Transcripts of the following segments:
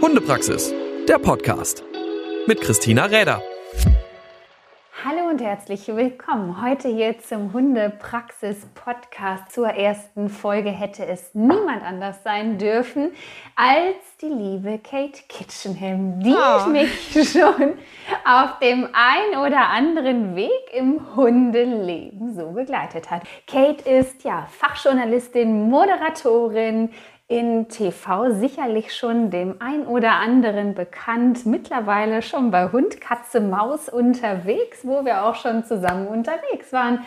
Hundepraxis, der Podcast mit Christina Räder. Hallo und herzlich willkommen heute hier zum Hundepraxis Podcast. Zur ersten Folge hätte es niemand anders sein dürfen als die liebe Kate Kitchenham, die oh. mich schon auf dem ein oder anderen Weg im Hundeleben so begleitet hat. Kate ist ja Fachjournalistin, Moderatorin, in TV sicherlich schon dem ein oder anderen bekannt, mittlerweile schon bei Hund, Katze, Maus unterwegs, wo wir auch schon zusammen unterwegs waren.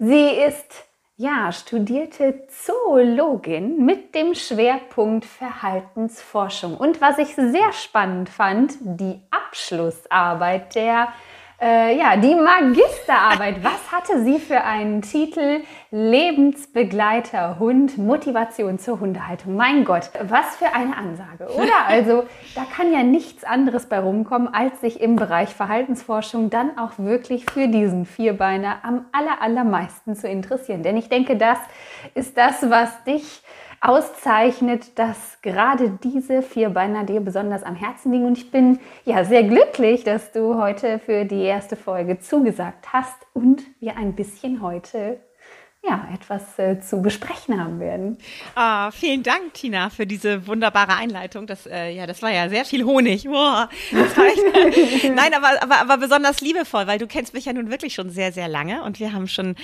Sie ist ja studierte Zoologin mit dem Schwerpunkt Verhaltensforschung. Und was ich sehr spannend fand, die Abschlussarbeit der äh, ja, die Magisterarbeit. Was hatte sie für einen Titel? Lebensbegleiter Hund, Motivation zur Hundehaltung. Mein Gott, was für eine Ansage, oder? Also, da kann ja nichts anderes bei rumkommen, als sich im Bereich Verhaltensforschung dann auch wirklich für diesen Vierbeiner am aller, allermeisten zu interessieren. Denn ich denke, das ist das, was dich auszeichnet, dass gerade diese Vierbeiner dir besonders am Herzen liegen. Und ich bin ja sehr glücklich, dass du heute für die erste Folge zugesagt hast und wir ein bisschen heute ja, etwas äh, zu besprechen haben werden. Ah, vielen Dank, Tina, für diese wunderbare Einleitung. Das, äh, ja, das war ja sehr viel Honig. Wow. Nein, aber, aber, aber besonders liebevoll, weil du kennst mich ja nun wirklich schon sehr, sehr lange und wir haben schon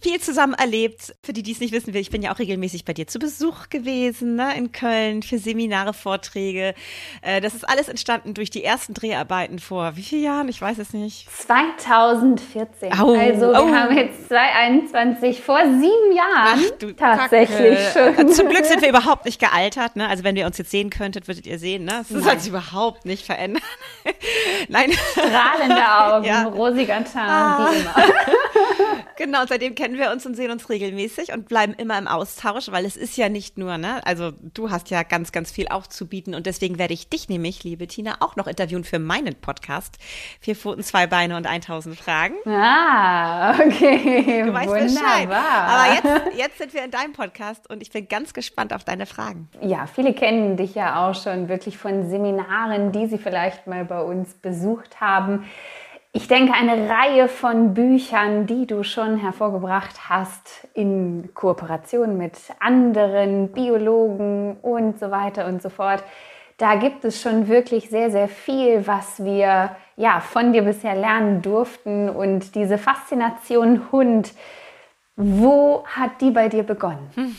viel zusammen erlebt. Für die, die es nicht wissen will, ich bin ja auch regelmäßig bei dir zu Besuch gewesen, ne, in Köln für Seminare, Vorträge. Äh, das ist alles entstanden durch die ersten Dreharbeiten vor wie vielen Jahren? Ich weiß es nicht. 2014. Oh, also wir oh. haben jetzt 2021 vor sieben Jahren Ach, du tatsächlich Kacke. schon. Zum Glück sind wir überhaupt nicht gealtert. Ne? Also wenn ihr uns jetzt sehen könntet, würdet ihr sehen, ne? Das hat sich überhaupt nicht verändert. Nein. Strahlende Augen, ja. rosiger Tarn, ah. wie immer. genau, seitdem kennen wir uns und sehen uns regelmäßig und bleiben immer im Austausch, weil es ist ja nicht nur, ne? Also du hast ja ganz, ganz viel auch zu bieten und deswegen werde ich dich nämlich, liebe Tina, auch noch interviewen für meinen Podcast. Vier Pfoten, zwei Beine und 1000 Fragen. Ah, okay. Du weißt Wunderbar. Bescheid. Aber jetzt, jetzt sind wir in deinem Podcast und ich bin ganz gespannt auf deine Fragen. Ja, viele kennen dich ja auch schon wirklich von Seminaren, die sie vielleicht mal bei uns besucht haben. Ich denke, eine Reihe von Büchern, die du schon hervorgebracht hast in Kooperation mit anderen Biologen und so weiter und so fort. Da gibt es schon wirklich sehr, sehr viel, was wir ja von dir bisher lernen durften und diese Faszination Hund wo hat die bei dir begonnen?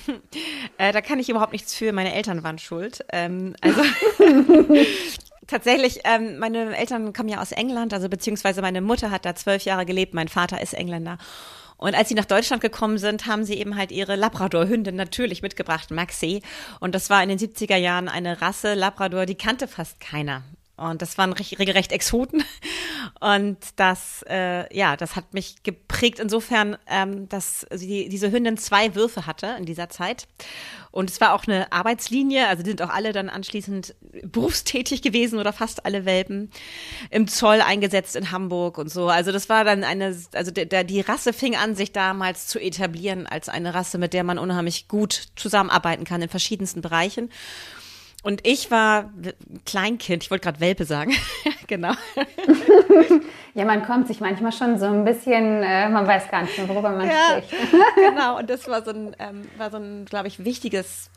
äh, da kann ich überhaupt nichts für. Meine Eltern waren schuld. Ähm, also tatsächlich, ähm, meine Eltern kommen ja aus England, also beziehungsweise meine Mutter hat da zwölf Jahre gelebt, mein Vater ist Engländer. Und als sie nach Deutschland gekommen sind, haben sie eben halt ihre Labrador-Hündin natürlich mitgebracht, Maxi. Und das war in den 70er Jahren eine Rasse Labrador, die kannte fast keiner. Und das waren regelrecht Exoten. Und das, äh, ja, das hat mich geprägt insofern, ähm, dass sie, diese Hündin zwei Würfe hatte in dieser Zeit. Und es war auch eine Arbeitslinie, also die sind auch alle dann anschließend berufstätig gewesen oder fast alle Welpen im Zoll eingesetzt in Hamburg und so. Also das war dann eine, also der, der, die Rasse fing an, sich damals zu etablieren als eine Rasse, mit der man unheimlich gut zusammenarbeiten kann in verschiedensten Bereichen. Und ich war Kleinkind, ich wollte gerade Welpe sagen. genau. ja, man kommt sich manchmal schon so ein bisschen, äh, man weiß gar nicht mehr, worüber man ja, spricht. genau, und das war so ein, ähm, war so ein, glaube ich, wichtiges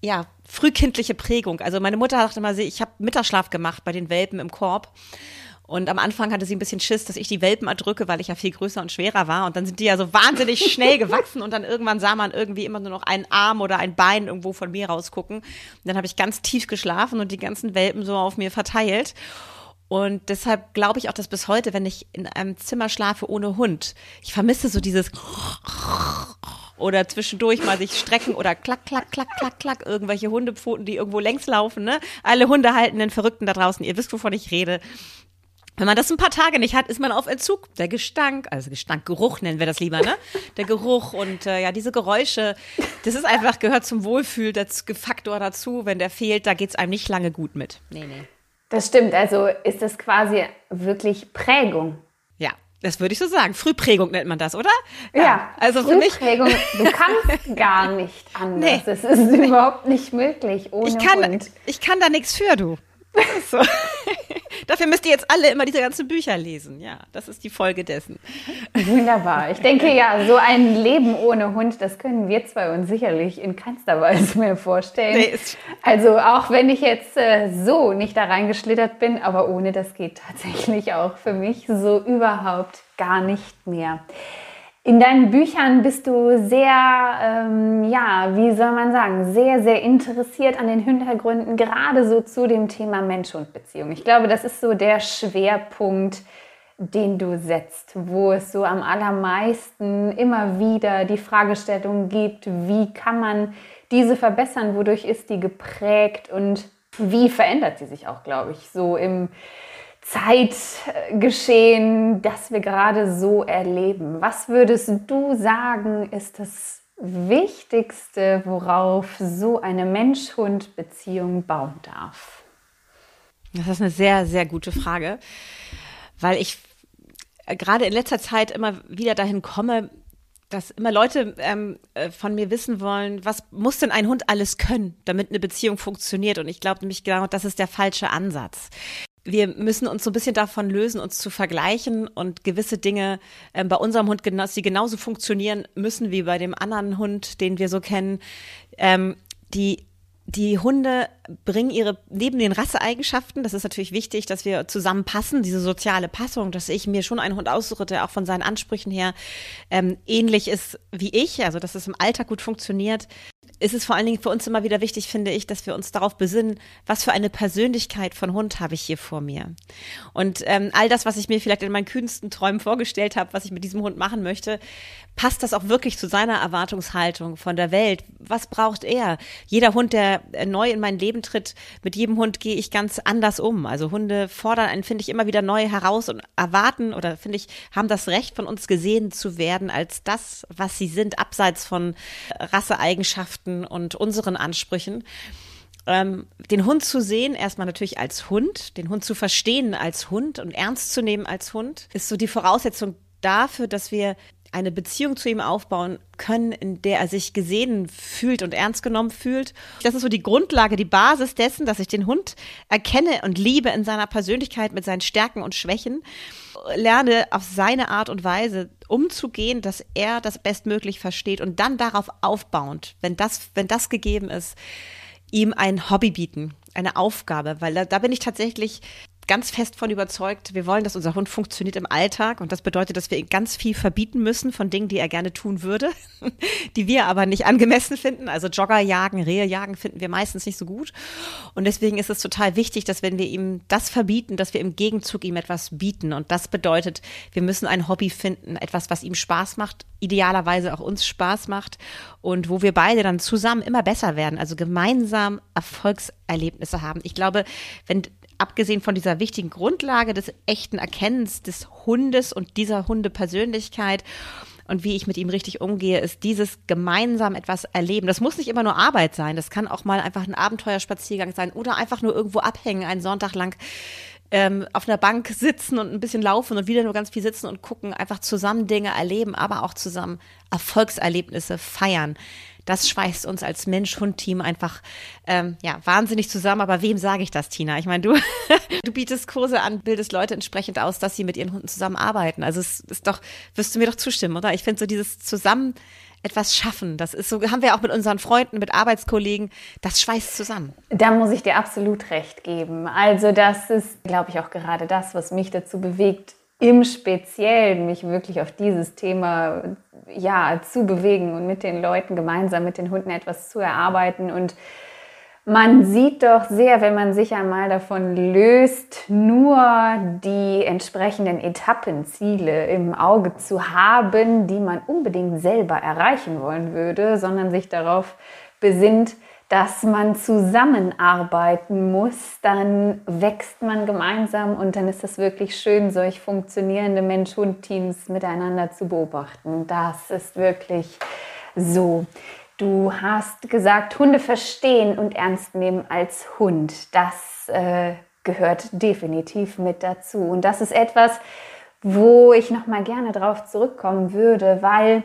ja, frühkindliche Prägung. Also meine Mutter sagte immer, ich habe Mittagsschlaf gemacht bei den Welpen im Korb. Und am Anfang hatte sie ein bisschen Schiss, dass ich die Welpen erdrücke, weil ich ja viel größer und schwerer war. Und dann sind die ja so wahnsinnig schnell gewachsen und dann irgendwann sah man irgendwie immer nur noch einen Arm oder ein Bein irgendwo von mir rausgucken. Und dann habe ich ganz tief geschlafen und die ganzen Welpen so auf mir verteilt. Und deshalb glaube ich auch, dass bis heute, wenn ich in einem Zimmer schlafe ohne Hund, ich vermisse so dieses oder zwischendurch mal sich strecken oder klack, klack, klack, klack, klack, irgendwelche Hundepfoten, die irgendwo längs laufen, ne? Alle Hunde halten den Verrückten da draußen, ihr wisst, wovon ich rede. Wenn man das ein paar Tage nicht hat, ist man auf Entzug. Der Gestank, also Gestank, Geruch nennen wir das lieber, ne? Der Geruch und äh, ja, diese Geräusche, das ist einfach, gehört zum Wohlfühl-Faktor dazu. Wenn der fehlt, da geht's einem nicht lange gut mit. Nee, nee. Das stimmt, also ist das quasi wirklich Prägung. Ja, das würde ich so sagen. Frühprägung nennt man das, oder? Ja, ja also für mich. Frühprägung, du kannst gar nicht anders. Nee. Das ist überhaupt nicht möglich ohne ich kann, Hund. Ich kann da nichts für, du. So. Dafür müsst ihr jetzt alle immer diese ganzen Bücher lesen. Ja, das ist die Folge dessen. Wunderbar. Ich denke ja, so ein Leben ohne Hund, das können wir zwei uns sicherlich in keinster Weise mehr vorstellen. Nee, also auch wenn ich jetzt äh, so nicht da reingeschlittert bin, aber ohne das geht tatsächlich auch für mich so überhaupt gar nicht mehr. In deinen Büchern bist du sehr, ähm, ja, wie soll man sagen, sehr, sehr interessiert an den Hintergründen, gerade so zu dem Thema Mensch-Hund-Beziehung. Ich glaube, das ist so der Schwerpunkt, den du setzt, wo es so am allermeisten immer wieder die Fragestellung gibt, wie kann man diese verbessern, wodurch ist die geprägt und wie verändert sie sich auch, glaube ich, so im Zeitgeschehen, das wir gerade so erleben. Was würdest du sagen, ist das Wichtigste, worauf so eine Mensch-Hund-Beziehung bauen darf? Das ist eine sehr, sehr gute Frage, weil ich gerade in letzter Zeit immer wieder dahin komme, dass immer Leute ähm, äh, von mir wissen wollen, was muss denn ein Hund alles können, damit eine Beziehung funktioniert? Und ich glaube nämlich genau, das ist der falsche Ansatz wir müssen uns so ein bisschen davon lösen, uns zu vergleichen und gewisse Dinge äh, bei unserem Hund, genau, die genauso funktionieren müssen wie bei dem anderen Hund, den wir so kennen. Ähm, die die Hunde bringen ihre, neben den Rasseeigenschaften, das ist natürlich wichtig, dass wir zusammenpassen, diese soziale Passung, dass ich mir schon einen Hund aussuche, der auch von seinen Ansprüchen her ähm, ähnlich ist wie ich, also dass es im Alltag gut funktioniert ist es vor allen Dingen für uns immer wieder wichtig, finde ich, dass wir uns darauf besinnen, was für eine Persönlichkeit von Hund habe ich hier vor mir. Und ähm, all das, was ich mir vielleicht in meinen kühnsten Träumen vorgestellt habe, was ich mit diesem Hund machen möchte, passt das auch wirklich zu seiner Erwartungshaltung von der Welt? Was braucht er? Jeder Hund, der äh, neu in mein Leben tritt, mit jedem Hund gehe ich ganz anders um. Also Hunde fordern einen, finde ich, immer wieder neu heraus und erwarten oder finde ich, haben das Recht von uns gesehen zu werden als das, was sie sind, abseits von Rasseeigenschaften Werten und unseren Ansprüchen. Ähm, den Hund zu sehen, erstmal natürlich als Hund, den Hund zu verstehen als Hund und ernst zu nehmen als Hund, ist so die Voraussetzung dafür, dass wir eine Beziehung zu ihm aufbauen können, in der er sich gesehen fühlt und ernst genommen fühlt. Das ist so die Grundlage, die Basis dessen, dass ich den Hund erkenne und liebe in seiner Persönlichkeit mit seinen Stärken und Schwächen, lerne auf seine Art und Weise umzugehen, dass er das bestmöglich versteht und dann darauf aufbauend, wenn das, wenn das gegeben ist, ihm ein Hobby bieten, eine Aufgabe, weil da, da bin ich tatsächlich ganz fest von überzeugt, wir wollen, dass unser Hund funktioniert im Alltag und das bedeutet, dass wir ihm ganz viel verbieten müssen von Dingen, die er gerne tun würde, die wir aber nicht angemessen finden. Also Jogger jagen, Rehe jagen finden wir meistens nicht so gut und deswegen ist es total wichtig, dass wenn wir ihm das verbieten, dass wir im Gegenzug ihm etwas bieten und das bedeutet, wir müssen ein Hobby finden, etwas, was ihm Spaß macht, idealerweise auch uns Spaß macht und wo wir beide dann zusammen immer besser werden, also gemeinsam Erfolgserlebnisse haben. Ich glaube, wenn abgesehen von dieser wichtigen Grundlage des echten Erkennens des Hundes und dieser Hundepersönlichkeit und wie ich mit ihm richtig umgehe, ist dieses gemeinsam etwas erleben. Das muss nicht immer nur Arbeit sein. Das kann auch mal einfach ein Abenteuerspaziergang sein oder einfach nur irgendwo abhängen, einen Sonntag lang ähm, auf einer Bank sitzen und ein bisschen laufen und wieder nur ganz viel sitzen und gucken, einfach zusammen Dinge erleben, aber auch zusammen Erfolgserlebnisse feiern das schweißt uns als Mensch-Hund-Team einfach ähm, ja wahnsinnig zusammen. Aber wem sage ich das, Tina? Ich meine, du, du bietest Kurse an, bildest Leute entsprechend aus, dass sie mit ihren Hunden zusammenarbeiten. Also es ist doch, wirst du mir doch zustimmen, oder? Ich finde so dieses Zusammen etwas schaffen. Das ist so, haben wir auch mit unseren Freunden, mit Arbeitskollegen, das schweißt zusammen. Da muss ich dir absolut recht geben. Also das ist, glaube ich, auch gerade das, was mich dazu bewegt, im Speziellen mich wirklich auf dieses Thema ja, zu bewegen und mit den Leuten gemeinsam mit den Hunden etwas zu erarbeiten. Und man sieht doch sehr, wenn man sich einmal davon löst, nur die entsprechenden Etappenziele im Auge zu haben, die man unbedingt selber erreichen wollen würde, sondern sich darauf besinnt, dass man zusammenarbeiten muss, dann wächst man gemeinsam und dann ist es wirklich schön, solch funktionierende Mensch-Hund-Teams miteinander zu beobachten. Das ist wirklich so. Du hast gesagt, Hunde verstehen und ernst nehmen als Hund. Das äh, gehört definitiv mit dazu. Und das ist etwas, wo ich noch mal gerne drauf zurückkommen würde, weil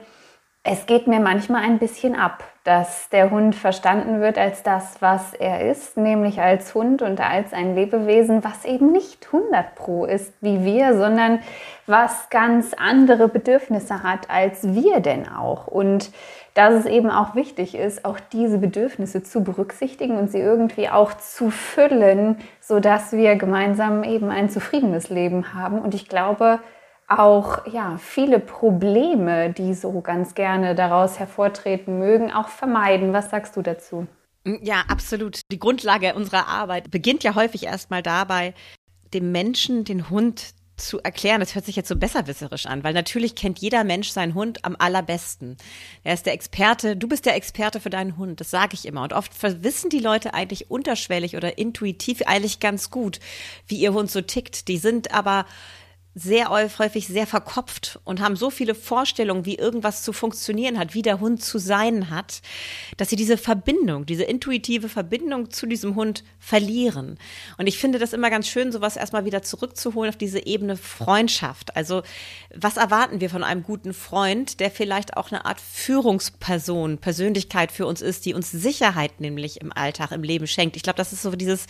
Es geht mir manchmal ein bisschen ab, dass der Hund verstanden wird als das, was er ist, nämlich als Hund und als ein Lebewesen, was eben nicht 100 pro ist wie wir, sondern was ganz andere Bedürfnisse hat als wir denn auch. Und dass es eben auch wichtig ist, auch diese Bedürfnisse zu berücksichtigen und sie irgendwie auch zu füllen, sodass wir gemeinsam eben ein zufriedenes Leben haben. Und ich glaube, auch ja, viele Probleme, die so ganz gerne daraus hervortreten mögen, auch vermeiden. Was sagst du dazu? Ja, absolut. Die Grundlage unserer Arbeit beginnt ja häufig erstmal dabei, dem Menschen den Hund zu erklären. Das hört sich jetzt so besserwisserisch an, weil natürlich kennt jeder Mensch seinen Hund am allerbesten. Er ist der Experte, du bist der Experte für deinen Hund, das sage ich immer. Und oft wissen die Leute eigentlich unterschwellig oder intuitiv eigentlich ganz gut, wie ihr Hund so tickt. Die sind aber sehr häufig sehr verkopft und haben so viele Vorstellungen, wie irgendwas zu funktionieren hat, wie der Hund zu sein hat, dass sie diese Verbindung, diese intuitive Verbindung zu diesem Hund verlieren. Und ich finde das immer ganz schön, sowas erstmal wieder zurückzuholen auf diese Ebene Freundschaft. Also was erwarten wir von einem guten Freund, der vielleicht auch eine Art Führungsperson, Persönlichkeit für uns ist, die uns Sicherheit nämlich im Alltag, im Leben schenkt. Ich glaube, das ist so dieses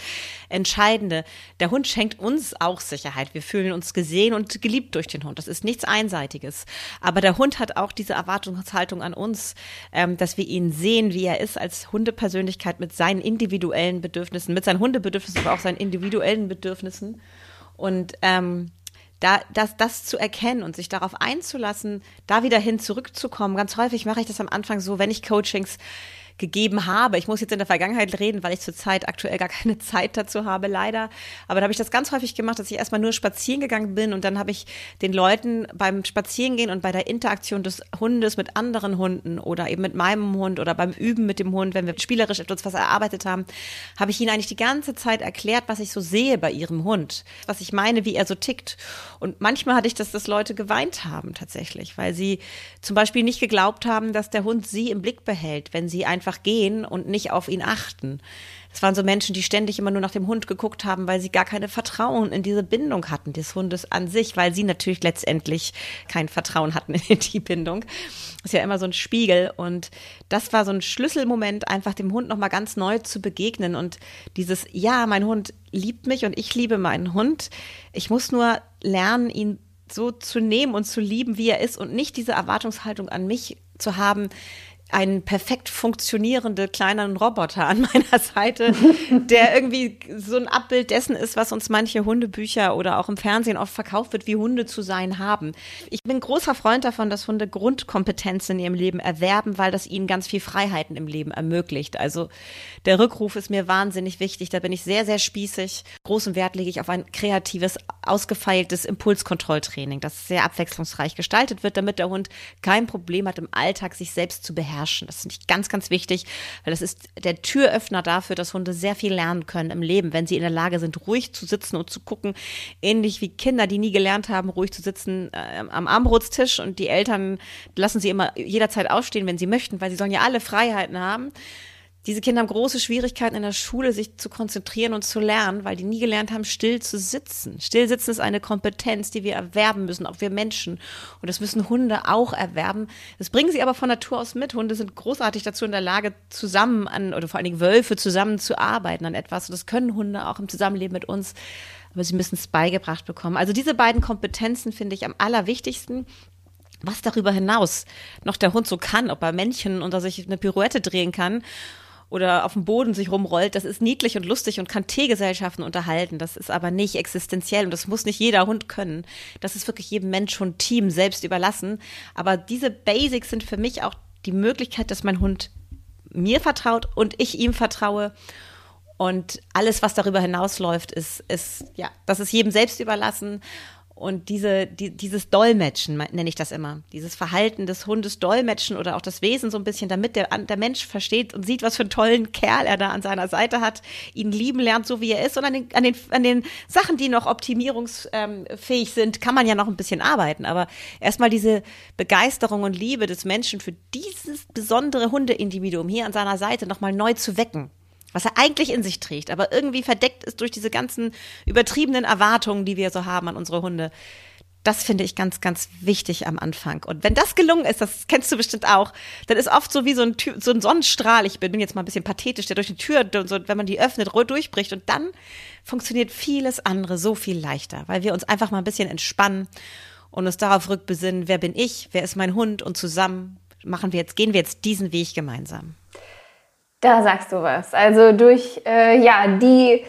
Entscheidende. Der Hund schenkt uns auch Sicherheit. Wir fühlen uns gesehen gesehen und geliebt durch den Hund. Das ist nichts Einseitiges. Aber der Hund hat auch diese Erwartungshaltung an uns, ähm, dass wir ihn sehen, wie er ist als Hundepersönlichkeit mit seinen individuellen Bedürfnissen, mit seinen Hundebedürfnissen, aber auch seinen individuellen Bedürfnissen. Und ähm, da, das, das zu erkennen und sich darauf einzulassen, da wieder hin zurückzukommen. Ganz häufig mache ich das am Anfang so, wenn ich Coachings gegeben habe. Ich muss jetzt in der Vergangenheit reden, weil ich zurzeit aktuell gar keine Zeit dazu habe, leider. Aber da habe ich das ganz häufig gemacht, dass ich erstmal nur spazieren gegangen bin und dann habe ich den Leuten beim Spazierengehen und bei der Interaktion des Hundes mit anderen Hunden oder eben mit meinem Hund oder beim Üben mit dem Hund, wenn wir spielerisch etwas was erarbeitet haben, habe ich ihnen eigentlich die ganze Zeit erklärt, was ich so sehe bei ihrem Hund, was ich meine, wie er so tickt. Und manchmal hatte ich das, dass Leute geweint haben tatsächlich, weil sie zum Beispiel nicht geglaubt haben, dass der Hund sie im Blick behält, wenn sie einfach einfach gehen und nicht auf ihn achten. Es waren so Menschen, die ständig immer nur nach dem Hund geguckt haben, weil sie gar keine Vertrauen in diese Bindung hatten des Hundes an sich, weil sie natürlich letztendlich kein Vertrauen hatten in die Bindung. Das ist ja immer so ein Spiegel und das war so ein Schlüsselmoment, einfach dem Hund nochmal ganz neu zu begegnen und dieses, ja, mein Hund liebt mich und ich liebe meinen Hund. Ich muss nur lernen, ihn so zu nehmen und zu lieben, wie er ist und nicht diese Erwartungshaltung an mich zu haben, einen perfekt funktionierenden kleinen Roboter an meiner Seite, der irgendwie so ein Abbild dessen ist, was uns manche Hundebücher oder auch im Fernsehen oft verkauft wird, wie Hunde zu sein haben. Ich bin großer Freund davon, dass Hunde Grundkompetenzen in ihrem Leben erwerben, weil das ihnen ganz viel Freiheiten im Leben ermöglicht. Also der Rückruf ist mir wahnsinnig wichtig. Da bin ich sehr, sehr spießig. Großen Wert lege ich auf ein kreatives, ausgefeiltes Impulskontrolltraining, das sehr abwechslungsreich gestaltet wird, damit der Hund kein Problem hat, im Alltag sich selbst zu beherrschen beherrschen. Das finde ich ganz, ganz wichtig, weil das ist der Türöffner dafür, dass Hunde sehr viel lernen können im Leben, wenn sie in der Lage sind, ruhig zu sitzen und zu gucken, ähnlich wie Kinder, die nie gelernt haben, ruhig zu sitzen äh, am Armbrotstisch und die Eltern lassen sie immer jederzeit aufstehen, wenn sie möchten, weil sie sollen ja alle Freiheiten haben diese Kinder haben große Schwierigkeiten in der Schule, sich zu konzentrieren und zu lernen, weil die nie gelernt haben, still zu sitzen. Still sitzen ist eine Kompetenz, die wir erwerben müssen, auch wir Menschen. Und das müssen Hunde auch erwerben. Das bringen sie aber von Natur aus mit. Hunde sind großartig dazu in der Lage, zusammen an, oder vor allen Dingen Wölfe zusammen zu arbeiten an etwas. Und das können Hunde auch im Zusammenleben mit uns. Aber sie müssen es beigebracht bekommen. Also diese beiden Kompetenzen finde ich am allerwichtigsten was darüber hinaus noch der Hund so kann, ob er Männchen unter sich eine Pirouette drehen kann oder auf dem Boden sich rumrollt, das ist niedlich und lustig und kann Teegesellschaften unterhalten. Das ist aber nicht existenziell und das muss nicht jeder Hund können. Das ist wirklich jedem Mensch und Team selbst überlassen. Aber diese Basics sind für mich auch die Möglichkeit, dass mein Hund mir vertraut und ich ihm vertraue. Und alles, was darüber hinausläuft, ist, ist, ja, das ist jedem selbst überlassen. Und diese, die, dieses Dolmetschen nenne ich das immer. Dieses Verhalten des Hundes Dolmetschen oder auch das Wesen so ein bisschen, damit der, der Mensch versteht und sieht, was für einen tollen Kerl er da an seiner Seite hat, ihn lieben lernt, so wie er ist. Und an den, an den, an den Sachen, die noch optimierungsfähig sind, kann man ja noch ein bisschen arbeiten. Aber erstmal diese Begeisterung und Liebe des Menschen für dieses besondere Hundeindividuum hier an seiner Seite nochmal neu zu wecken was er eigentlich in sich trägt, aber irgendwie verdeckt ist durch diese ganzen übertriebenen Erwartungen, die wir so haben an unsere Hunde. Das finde ich ganz, ganz wichtig am Anfang. Und wenn das gelungen ist, das kennst du bestimmt auch, dann ist oft so wie so ein, Tür, so ein Sonnenstrahl, ich bin jetzt mal ein bisschen pathetisch, der durch die Tür, so, wenn man die öffnet, durchbricht und dann funktioniert vieles andere so viel leichter, weil wir uns einfach mal ein bisschen entspannen und uns darauf rückbesinnen, wer bin ich, wer ist mein Hund und zusammen machen wir jetzt, gehen wir jetzt diesen Weg gemeinsam. Da sagst du was. Also durch äh, ja die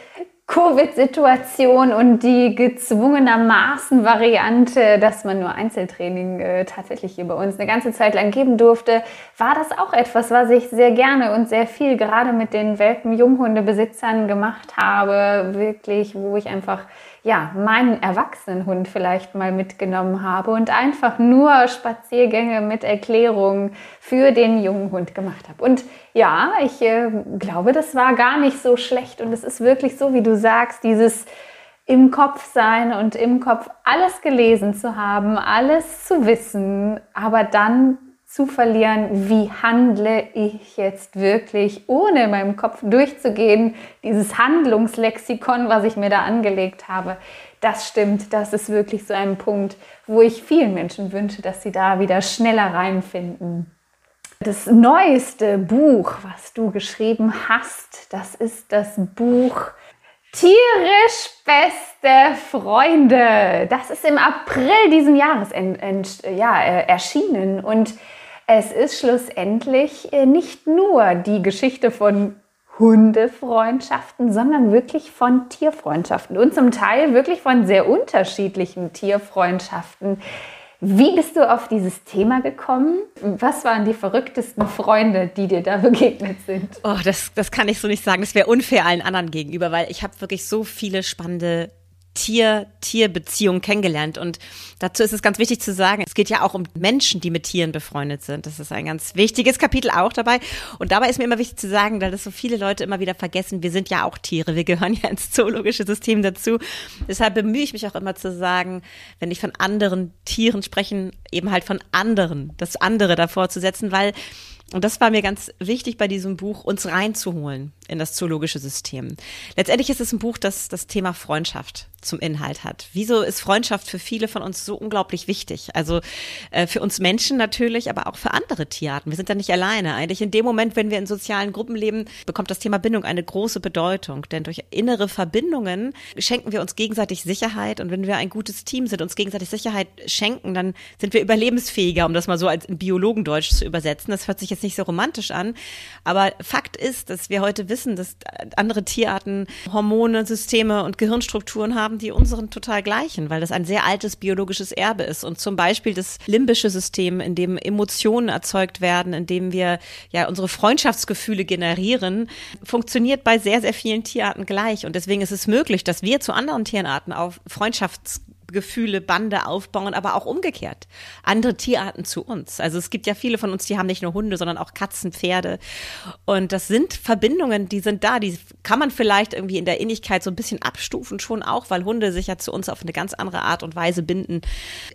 Covid-Situation und die gezwungenermaßen Variante, dass man nur Einzeltraining äh, tatsächlich hier bei uns eine ganze Zeit lang geben durfte, war das auch etwas, was ich sehr gerne und sehr viel gerade mit den Welpen-Junghundebesitzern gemacht habe. Wirklich, wo ich einfach ja, meinen Erwachsenenhund vielleicht mal mitgenommen habe und einfach nur Spaziergänge mit Erklärungen für den jungen Hund gemacht habe. Und ja, ich äh, glaube, das war gar nicht so schlecht und es ist wirklich so, wie du sagst, dieses im Kopf sein und im Kopf alles gelesen zu haben, alles zu wissen, aber dann zu verlieren, wie handle ich jetzt wirklich, ohne in meinem Kopf durchzugehen, dieses Handlungslexikon, was ich mir da angelegt habe. Das stimmt, das ist wirklich so ein Punkt, wo ich vielen Menschen wünsche, dass sie da wieder schneller reinfinden. Das neueste Buch, was du geschrieben hast, das ist das Buch Tierisch beste Freunde. Das ist im April diesen Jahres ja, äh, erschienen und es ist schlussendlich äh, nicht nur die Geschichte von Hundefreundschaften, sondern wirklich von Tierfreundschaften und zum Teil wirklich von sehr unterschiedlichen Tierfreundschaften. Wie bist du auf dieses Thema gekommen? Was waren die verrücktesten Freunde, die dir da begegnet sind? Oh, das, das kann ich so nicht sagen. Das wäre unfair allen anderen gegenüber, weil ich habe wirklich so viele spannende Tier-Tier-Beziehung kennengelernt. Und dazu ist es ganz wichtig zu sagen, es geht ja auch um Menschen, die mit Tieren befreundet sind. Das ist ein ganz wichtiges Kapitel auch dabei. Und dabei ist mir immer wichtig zu sagen, weil das so viele Leute immer wieder vergessen, wir sind ja auch Tiere. Wir gehören ja ins zoologische System dazu. Deshalb bemühe ich mich auch immer zu sagen, wenn ich von anderen Tieren spreche, eben halt von anderen, das andere davor zu setzen, weil und das war mir ganz wichtig bei diesem Buch, uns reinzuholen in das zoologische System. Letztendlich ist es ein Buch, das das Thema Freundschaft zum Inhalt hat. Wieso ist Freundschaft für viele von uns so unglaublich wichtig? Also äh, für uns Menschen natürlich, aber auch für andere Tierarten. Wir sind da nicht alleine. Eigentlich in dem Moment, wenn wir in sozialen Gruppen leben, bekommt das Thema Bindung eine große Bedeutung. Denn durch innere Verbindungen schenken wir uns gegenseitig Sicherheit. Und wenn wir ein gutes Team sind, uns gegenseitig Sicherheit schenken, dann sind wir überlebensfähiger, um das mal so als in Biologendeutsch zu übersetzen. Das hört sich jetzt nicht so romantisch an. Aber Fakt ist, dass wir heute wissen, dass andere Tierarten Hormone, Systeme und Gehirnstrukturen haben, haben, die unseren total gleichen, weil das ein sehr altes biologisches Erbe ist. Und zum Beispiel das limbische System, in dem Emotionen erzeugt werden, in dem wir ja unsere Freundschaftsgefühle generieren, funktioniert bei sehr, sehr vielen Tierarten gleich. Und deswegen ist es möglich, dass wir zu anderen Tierarten auf Freundschafts Gefühle, Bande aufbauen, aber auch umgekehrt. Andere Tierarten zu uns. Also es gibt ja viele von uns, die haben nicht nur Hunde, sondern auch Katzen, Pferde. Und das sind Verbindungen, die sind da. Die kann man vielleicht irgendwie in der Innigkeit so ein bisschen abstufen schon auch, weil Hunde sich ja zu uns auf eine ganz andere Art und Weise binden.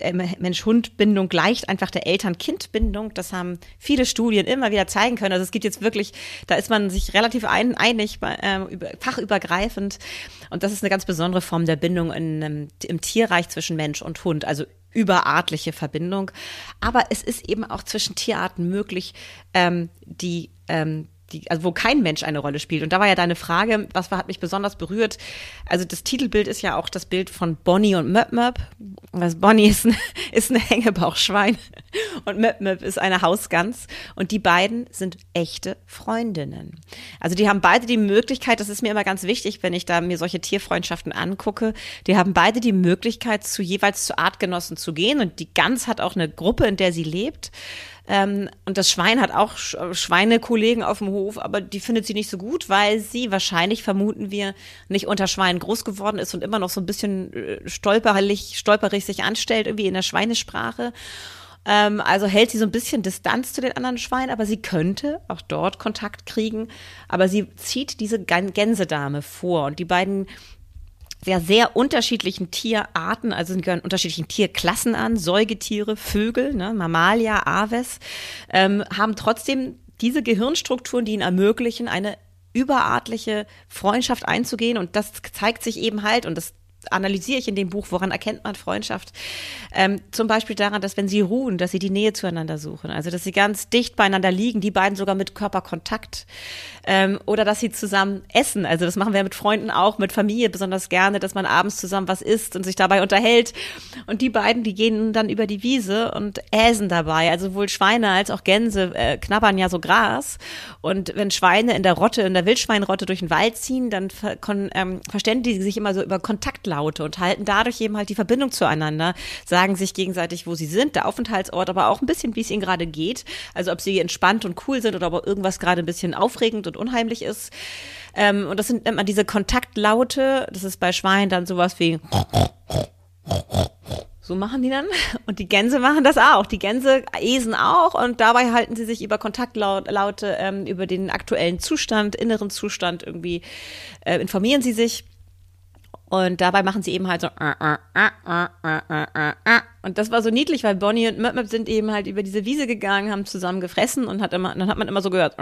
Ähm, Mensch-Hund-Bindung gleicht einfach der Eltern-Kind-Bindung. Das haben viele Studien immer wieder zeigen können. Also es gibt jetzt wirklich, da ist man sich relativ ein, einig, äh, fachübergreifend. Und das ist eine ganz besondere Form der Bindung in, ähm, im Tierreich zwischen Mensch und Hund, also überartliche Verbindung. Aber es ist eben auch zwischen Tierarten möglich, ähm, die ähm, die, also wo kein Mensch eine Rolle spielt. Und da war ja deine Frage, was war, hat mich besonders berührt? Also das Titelbild ist ja auch das Bild von Bonnie und Möp Möp. Also Bonnie ist ein, ist ein Hängebauchschwein und Möp Möp ist eine Hausgans. Und die beiden sind echte Freundinnen. Also die haben beide die Möglichkeit, das ist mir immer ganz wichtig, wenn ich da mir solche Tierfreundschaften angucke, die haben beide die Möglichkeit, zu jeweils zu Artgenossen zu gehen. Und die Gans hat auch eine Gruppe, in der sie lebt. Ähm, und das Schwein hat auch Schweinekollegen auf dem Hof, aber die findet sie nicht so gut, weil sie wahrscheinlich, vermuten wir, nicht unter Schweinen groß geworden ist und immer noch so ein bisschen äh, stolperig, stolperig sich anstellt, irgendwie in der Schweinesprache. Ähm, also hält sie so ein bisschen Distanz zu den anderen Schweinen, aber sie könnte auch dort Kontakt kriegen. Aber sie zieht diese Gänsedame vor und die beiden sehr, sehr unterschiedlichen Tierarten, also gehören unterschiedlichen Tierklassen an, Säugetiere, Vögel, ne, Mamalia, Aves, ähm, haben trotzdem diese Gehirnstrukturen, die ihnen ermöglichen, eine überartliche Freundschaft einzugehen. Und das zeigt sich eben halt, und das analysiere ich in dem Buch, woran erkennt man Freundschaft? Ähm, zum Beispiel daran, dass wenn sie ruhen, dass sie die Nähe zueinander suchen. Also, dass sie ganz dicht beieinander liegen, die beiden sogar mit Körperkontakt. Ähm, oder dass sie zusammen essen. Also, das machen wir mit Freunden auch, mit Familie besonders gerne, dass man abends zusammen was isst und sich dabei unterhält. Und die beiden, die gehen dann über die Wiese und äsen dabei. Also, sowohl Schweine als auch Gänse äh, knabbern ja so Gras. Und wenn Schweine in der Rotte, in der Wildschweinrotte durch den Wald ziehen, dann ver ähm, verständigen die sich immer so über Kontaktlaute und halten dadurch eben halt die Verbindung zueinander, sagen sich gegenseitig, wo sie sind, der Aufenthaltsort, aber auch ein bisschen, wie es ihnen gerade geht. Also ob sie entspannt und cool sind oder ob irgendwas gerade ein bisschen aufregend und unheimlich ist. Ähm, und das sind nennt man diese Kontaktlaute. Das ist bei Schweinen dann sowas wie so machen die dann. Und die Gänse machen das auch. Die Gänse esen auch und dabei halten sie sich über Kontaktlaute, ähm, über den aktuellen Zustand, inneren Zustand irgendwie, äh, informieren sie sich. Und dabei machen sie eben halt so. Und das war so niedlich, weil Bonnie und Möp sind eben halt über diese Wiese gegangen, haben zusammen gefressen und hat immer, dann hat man immer so gehört.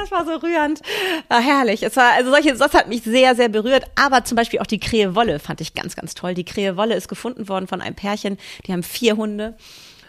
Das war so rührend. War herrlich. Es war, also solche, das hat mich sehr, sehr berührt. Aber zum Beispiel auch die Krähe Wolle fand ich ganz, ganz toll. Die Krähe Wolle ist gefunden worden von einem Pärchen. Die haben vier Hunde.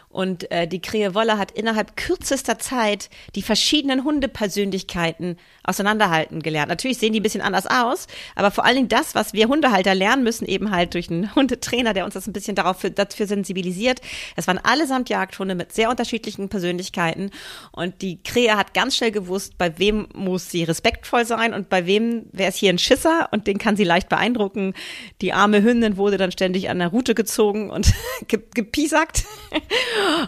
Und äh, die Krähe Wolle hat innerhalb kürzester Zeit die verschiedenen Hundepersönlichkeiten auseinanderhalten gelernt. Natürlich sehen die ein bisschen anders aus, aber vor allen Dingen das, was wir Hundehalter lernen müssen, eben halt durch einen Hundetrainer, der uns das ein bisschen darauf für, dafür sensibilisiert. Es waren allesamt Jagdhunde mit sehr unterschiedlichen Persönlichkeiten und die Krähe hat ganz schnell gewusst, bei wem muss sie respektvoll sein und bei wem wäre es hier ein Schisser und den kann sie leicht beeindrucken. Die arme Hündin wurde dann ständig an der Rute gezogen und gepiesackt.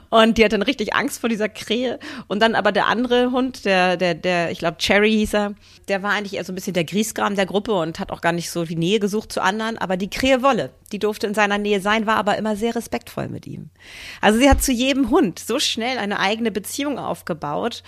Und die hat dann richtig Angst vor dieser Krähe. Und dann aber der andere Hund, der, der, der, ich glaube Cherry hieß er, der war eigentlich eher so ein bisschen der Griesgram der Gruppe und hat auch gar nicht so die Nähe gesucht zu anderen. Aber die Krähe Wolle, die durfte in seiner Nähe sein, war aber immer sehr respektvoll mit ihm. Also sie hat zu jedem Hund so schnell eine eigene Beziehung aufgebaut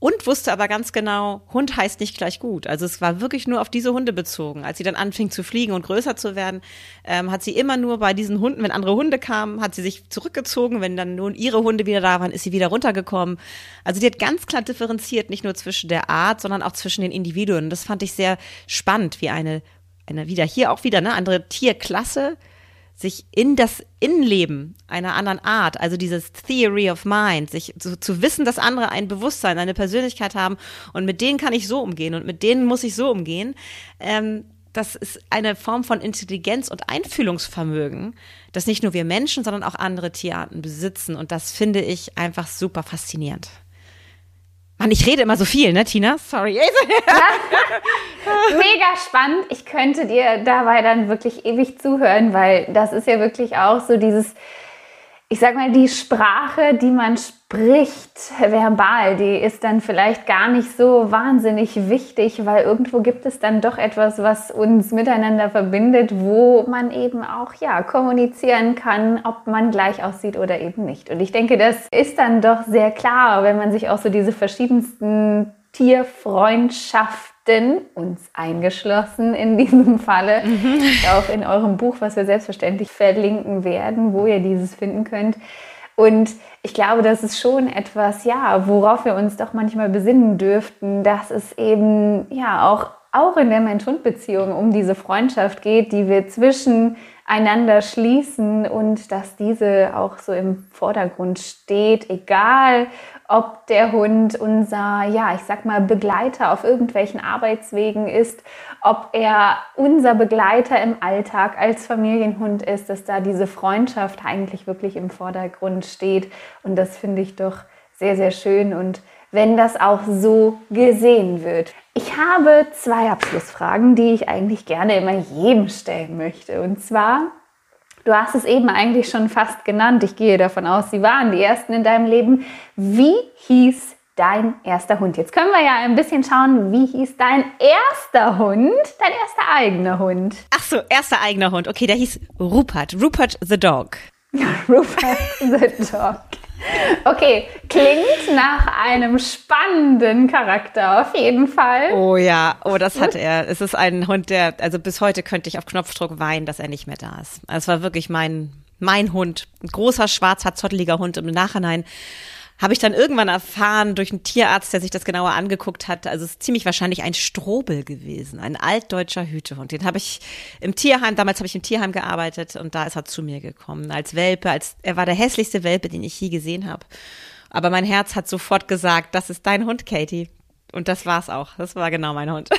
und wusste aber ganz genau, Hund heißt nicht gleich gut. Also es war wirklich nur auf diese Hunde bezogen. Als sie dann anfing zu fliegen und größer zu werden, ähm, hat sie immer nur bei diesen Hunden, wenn andere Hunde kamen, hat sie sich zurückgezogen. Wenn dann nun ihre Hunde wieder da waren, ist sie wieder runtergekommen. Also die hat ganz klar differenziert, nicht nur zwischen der Art, sondern auch zwischen den Individuen. Das fand ich sehr spannend, wie eine, eine wieder hier auch wieder, ne, andere Tierklasse sich in das Innenleben einer anderen Art, also dieses Theory of Mind, sich zu, zu, wissen, dass andere ein Bewusstsein, eine Persönlichkeit haben und mit denen kann ich so umgehen und mit denen muss ich so umgehen, ähm, das ist eine Form von Intelligenz und Einfühlungsvermögen, das nicht nur wir Menschen, sondern auch andere Tierarten besitzen und das finde ich einfach super faszinierend. Mann, ich rede immer so viel, ne, Tina? Sorry. Mega spannend. Ich könnte dir dabei dann wirklich ewig zuhören, weil das ist ja wirklich auch so dieses, ich sag mal, die Sprache, die man spricht, verbal, die ist dann vielleicht gar nicht so wahnsinnig wichtig, weil irgendwo gibt es dann doch etwas, was uns miteinander verbindet, wo man eben auch, ja, kommunizieren kann, ob man gleich aussieht oder eben nicht. Und ich denke, das ist dann doch sehr klar, wenn man sich auch so diese verschiedensten Tierfreundschaften uns eingeschlossen in diesem Falle, mhm. auch in eurem Buch, was wir selbstverständlich verlinken werden, wo ihr dieses finden könnt. Und ich glaube, das ist schon etwas, ja, worauf wir uns doch manchmal besinnen dürften, dass es eben ja auch, auch in der Mensch-Hund-Beziehung um diese Freundschaft geht, die wir zwischeneinander schließen und dass diese auch so im Vordergrund steht, egal ob der Hund unser, ja, ich sag mal, Begleiter auf irgendwelchen Arbeitswegen ist, ob er unser Begleiter im Alltag als Familienhund ist, dass da diese Freundschaft eigentlich wirklich im Vordergrund steht. Und das finde ich doch sehr, sehr schön und wenn das auch so gesehen wird. Ich habe zwei Abschlussfragen, die ich eigentlich gerne immer jedem stellen möchte. Und zwar, Du hast es eben eigentlich schon fast genannt. Ich gehe davon aus, sie waren die ersten in deinem Leben. Wie hieß dein erster Hund? Jetzt können wir ja ein bisschen schauen, wie hieß dein erster Hund, dein erster eigener Hund? Ach so, erster eigener Hund. Okay, der hieß Rupert. Rupert the Dog. Rupert the Dog. Okay, klingt nach einem spannenden Charakter auf jeden Fall. Oh ja, oh, das hat er. Es ist ein Hund, der, also bis heute könnte ich auf Knopfdruck weinen, dass er nicht mehr da ist. Es war wirklich mein, mein Hund. Ein großer, schwarzer, zotteliger Hund. Im Nachhinein habe ich dann irgendwann erfahren durch einen Tierarzt, der sich das genauer angeguckt hat. Also es ist ziemlich wahrscheinlich ein Strobel gewesen, ein altdeutscher Hütehund. Den habe ich im Tierheim, damals habe ich im Tierheim gearbeitet und da ist er zu mir gekommen als Welpe, als er war der hässlichste Welpe, den ich je gesehen habe. Aber mein Herz hat sofort gesagt, das ist dein Hund, Katie. Und das war's auch. Das war genau mein Hund.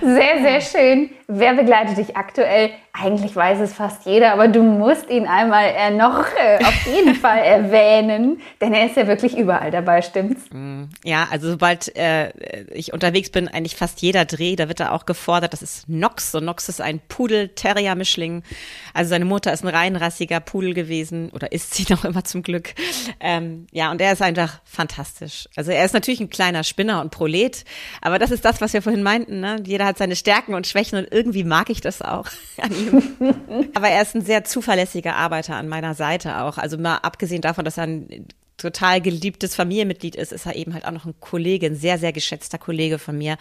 Sehr, sehr schön. Wer begleitet dich aktuell? Eigentlich weiß es fast jeder, aber du musst ihn einmal äh, noch äh, auf jeden Fall erwähnen, denn er ist ja wirklich überall dabei, stimmt's? Mm, ja, also sobald äh, ich unterwegs bin, eigentlich fast jeder Dreh, da wird er auch gefordert. Das ist Nox und Nox ist ein Pudel-Terrier-Mischling. Also seine Mutter ist ein reinrassiger Pudel gewesen oder ist sie noch immer zum Glück. Ähm, ja, und er ist einfach fantastisch. Also er ist natürlich ein kleiner Spinner und Prolet, aber das ist das, was wir vorhin meinten. Ne? Jeder hat seine Stärken und Schwächen und irgendwie mag ich das auch an ihm. Aber er ist ein sehr zuverlässiger Arbeiter an meiner Seite auch. Also mal abgesehen davon, dass er ein total geliebtes Familienmitglied ist, ist er eben halt auch noch ein Kollege, ein sehr, sehr geschätzter Kollege von mir,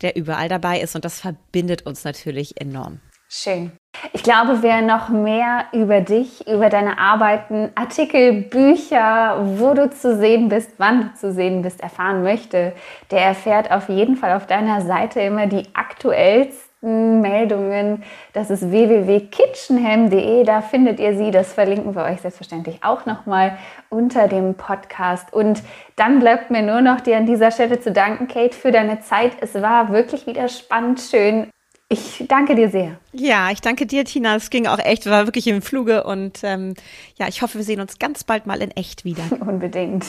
der überall dabei ist und das verbindet uns natürlich enorm. Schön. Ich glaube, wer noch mehr über dich, über deine Arbeiten, Artikel, Bücher, wo du zu sehen bist, wann du zu sehen bist, erfahren möchte, der erfährt auf jeden Fall auf deiner Seite immer die aktuellsten Meldungen. Das ist www.kitchenham.de. Da findet ihr sie. Das verlinken wir euch selbstverständlich auch nochmal unter dem Podcast. Und dann bleibt mir nur noch dir an dieser Stelle zu danken, Kate, für deine Zeit. Es war wirklich wieder spannend, schön ich danke dir sehr. Ja, ich danke dir, Tina. Es ging auch echt, war wirklich im Fluge und ähm, ja, ich hoffe, wir sehen uns ganz bald mal in echt wieder. Unbedingt.